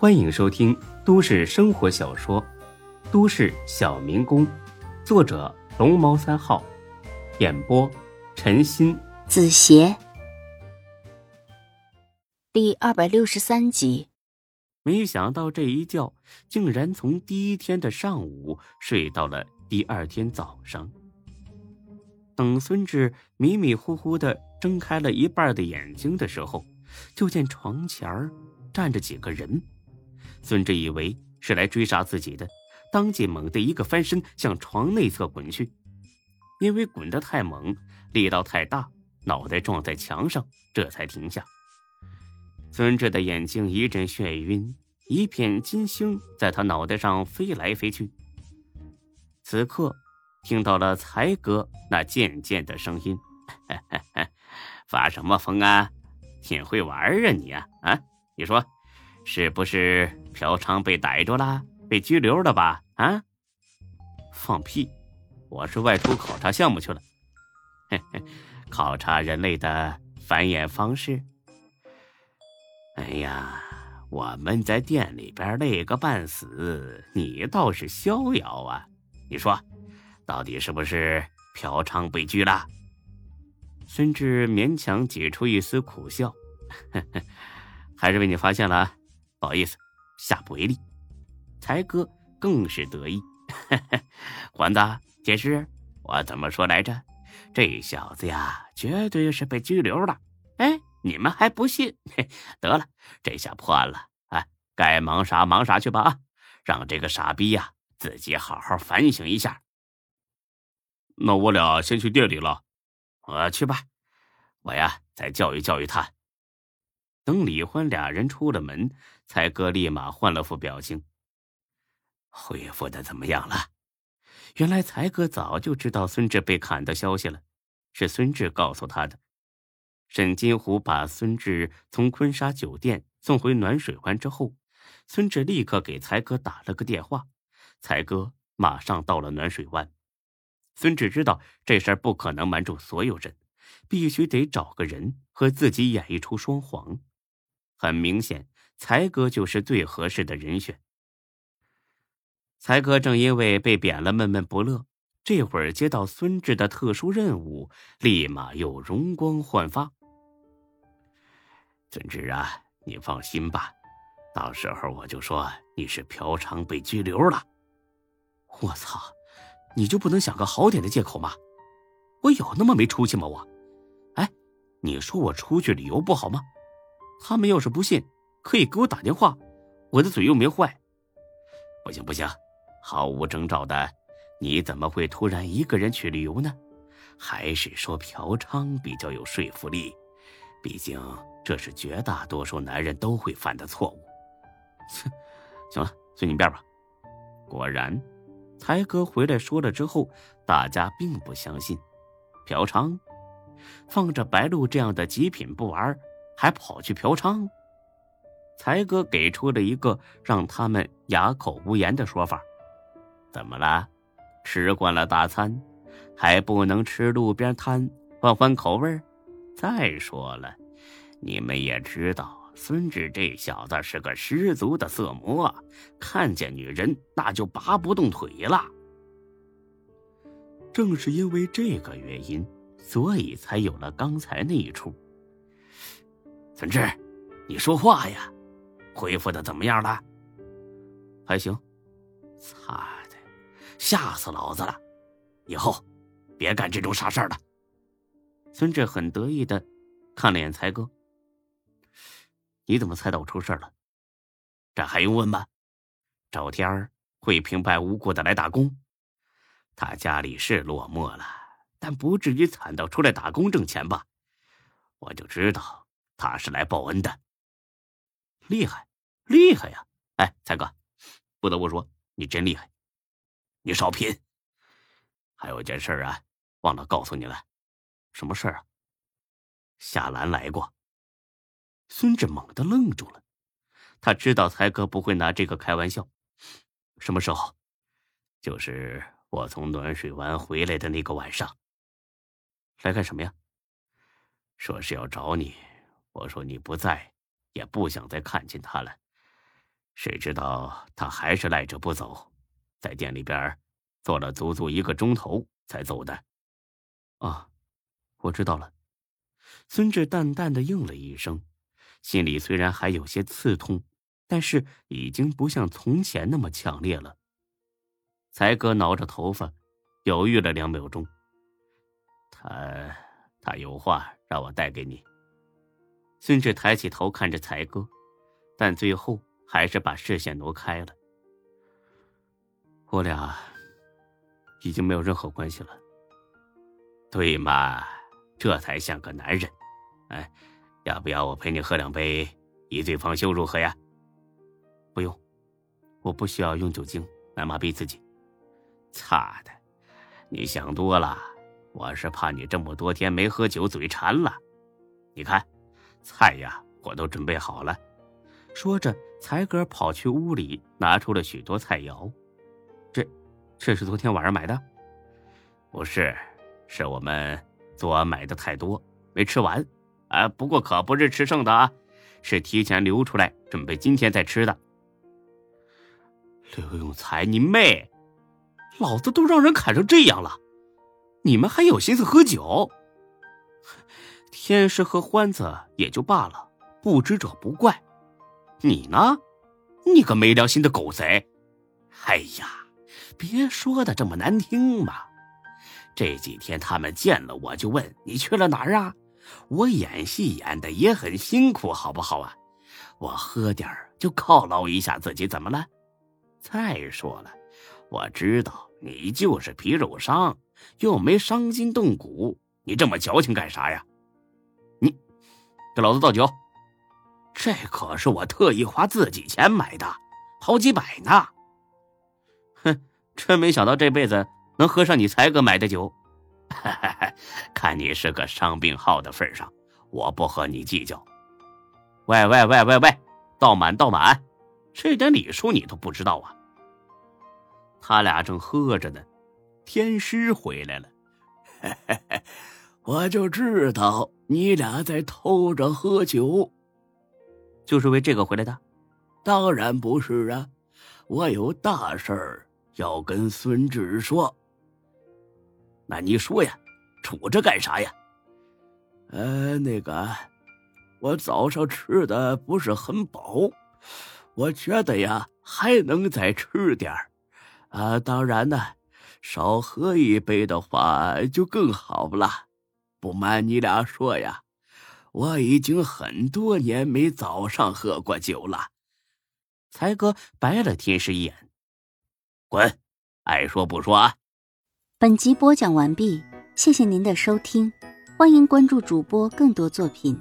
欢迎收听都市生活小说《都市小民工》，作者龙猫三号，演播陈鑫、子邪，第二百六十三集。没想到这一觉竟然从第一天的上午睡到了第二天早上。等孙志迷迷糊糊的睁开了一半的眼睛的时候，就见床前儿站着几个人。孙志以为是来追杀自己的，当即猛地一个翻身向床内侧滚去。因为滚得太猛，力道太大，脑袋撞在墙上，这才停下。孙志的眼睛一阵眩晕，一片金星在他脑袋上飞来飞去。此刻。听到了才哥那渐渐的声音，发什么疯啊？挺会玩啊你啊啊！你说，是不是嫖娼被逮住了，被拘留了吧？啊？放屁！我是外出考察项目去了，嘿嘿考察人类的繁衍方式。哎呀，我们在店里边累个半死，你倒是逍遥啊！你说。到底是不是嫖娼被拘了？孙志勉强挤出一丝苦笑，还是被你发现了，不好意思，下不为例。才哥更是得意，环子解释，我怎么说来着？这小子呀，绝对是被拘留了。哎，你们还不信？得了，这下破案了啊！该忙啥忙啥去吧啊！让这个傻逼呀自己好好反省一下。那我俩先去店里了，我去吧，我呀再教育教育他。等李欢俩人出了门，才哥立马换了副表情。恢复的怎么样了？原来才哥早就知道孙志被砍的消息了，是孙志告诉他的。沈金虎把孙志从坤沙酒店送回暖水湾之后，孙志立刻给才哥打了个电话，才哥马上到了暖水湾。孙志知道这事儿不可能瞒住所有人，必须得找个人和自己演一出双簧。很明显，才哥就是最合适的人选。才哥正因为被贬了闷闷不乐，这会儿接到孙志的特殊任务，立马又容光焕发。孙志啊，你放心吧，到时候我就说你是嫖娼被拘留了。我操！你就不能想个好点的借口吗？我有那么没出息吗？我，哎，你说我出去旅游不好吗？他们要是不信，可以给我打电话，我的嘴又没坏。不行不行，毫无征兆的，你怎么会突然一个人去旅游呢？还是说嫖娼比较有说服力？毕竟这是绝大多数男人都会犯的错误。哼，行了，随你便吧。果然。才哥回来说了之后，大家并不相信，嫖娼，放着白鹿这样的极品不玩，还跑去嫖娼。才哥给出了一个让他们哑口无言的说法：怎么了？吃惯了大餐，还不能吃路边摊，换换口味？再说了，你们也知道。孙志这小子是个十足的色魔，看见女人那就拔不动腿了。正是因为这个原因，所以才有了刚才那一出。孙志，你说话呀！恢复的怎么样了？还行。擦的，吓死老子了！以后别干这种傻事儿了。孙志很得意的看了眼才哥。你怎么猜到我出事了？这还用问吗？赵天儿会平白无故的来打工，他家里是落寞了，但不至于惨到出来打工挣钱吧？我就知道他是来报恩的。厉害，厉害呀！哎，才哥，不得不说你真厉害。你少贫。还有件事啊，忘了告诉你了。什么事啊？夏兰来过。孙志猛地愣住了，他知道才哥不会拿这个开玩笑。什么时候？就是我从暖水湾回来的那个晚上。来干什么呀？说是要找你。我说你不在，也不想再看见他了。谁知道他还是赖着不走，在店里边坐了足足一个钟头才走的。啊，我知道了。孙志淡淡的应了一声，心里虽然还有些刺痛，但是已经不像从前那么强烈了。才哥挠着头发，犹豫了两秒钟。他，他有话让我带给你。孙志抬起头看着才哥，但最后还是把视线挪开了。我俩已经没有任何关系了。对嘛，这才像个男人。哎，要不要我陪你喝两杯，以醉方休，如何呀？不用，我不需要用酒精来麻痹自己。擦的，你想多了。我是怕你这么多天没喝酒，嘴馋了。你看，菜呀，我都准备好了。说着，才哥跑去屋里拿出了许多菜肴。这，这是昨天晚上买的？不是，是我们昨晚买的太多，没吃完。啊，不过可不是吃剩的啊，是提前留出来准备今天再吃的。刘永才，你妹！老子都让人砍成这样了，你们还有心思喝酒？天师和欢子也就罢了，不知者不怪。你呢？你个没良心的狗贼！哎呀，别说的这么难听嘛。这几天他们见了我就问你去了哪儿啊？我演戏演的也很辛苦，好不好啊？我喝点就犒劳一下自己，怎么了？再说了，我知道。你就是皮肉伤，又没伤筋动骨，你这么矫情干啥呀？你给老子倒酒！这可是我特意花自己钱买的，好几百呢。哼，真没想到这辈子能喝上你才哥买的酒。看你是个伤病号的份上，我不和你计较。喂喂喂喂喂，倒满倒满，这点礼数你都不知道啊？他俩正喝着呢，天师回来了。我就知道你俩在偷着喝酒，就是为这个回来的。当然不是啊，我有大事儿要跟孙志说。那你说呀，杵着干啥呀？呃，那个，我早上吃的不是很饱，我觉得呀，还能再吃点儿。啊，当然呢，少喝一杯的话就更好了。不瞒你俩说呀，我已经很多年没早上喝过酒了。才哥白了天师一眼，滚，爱说不说啊！本集播讲完毕，谢谢您的收听，欢迎关注主播更多作品。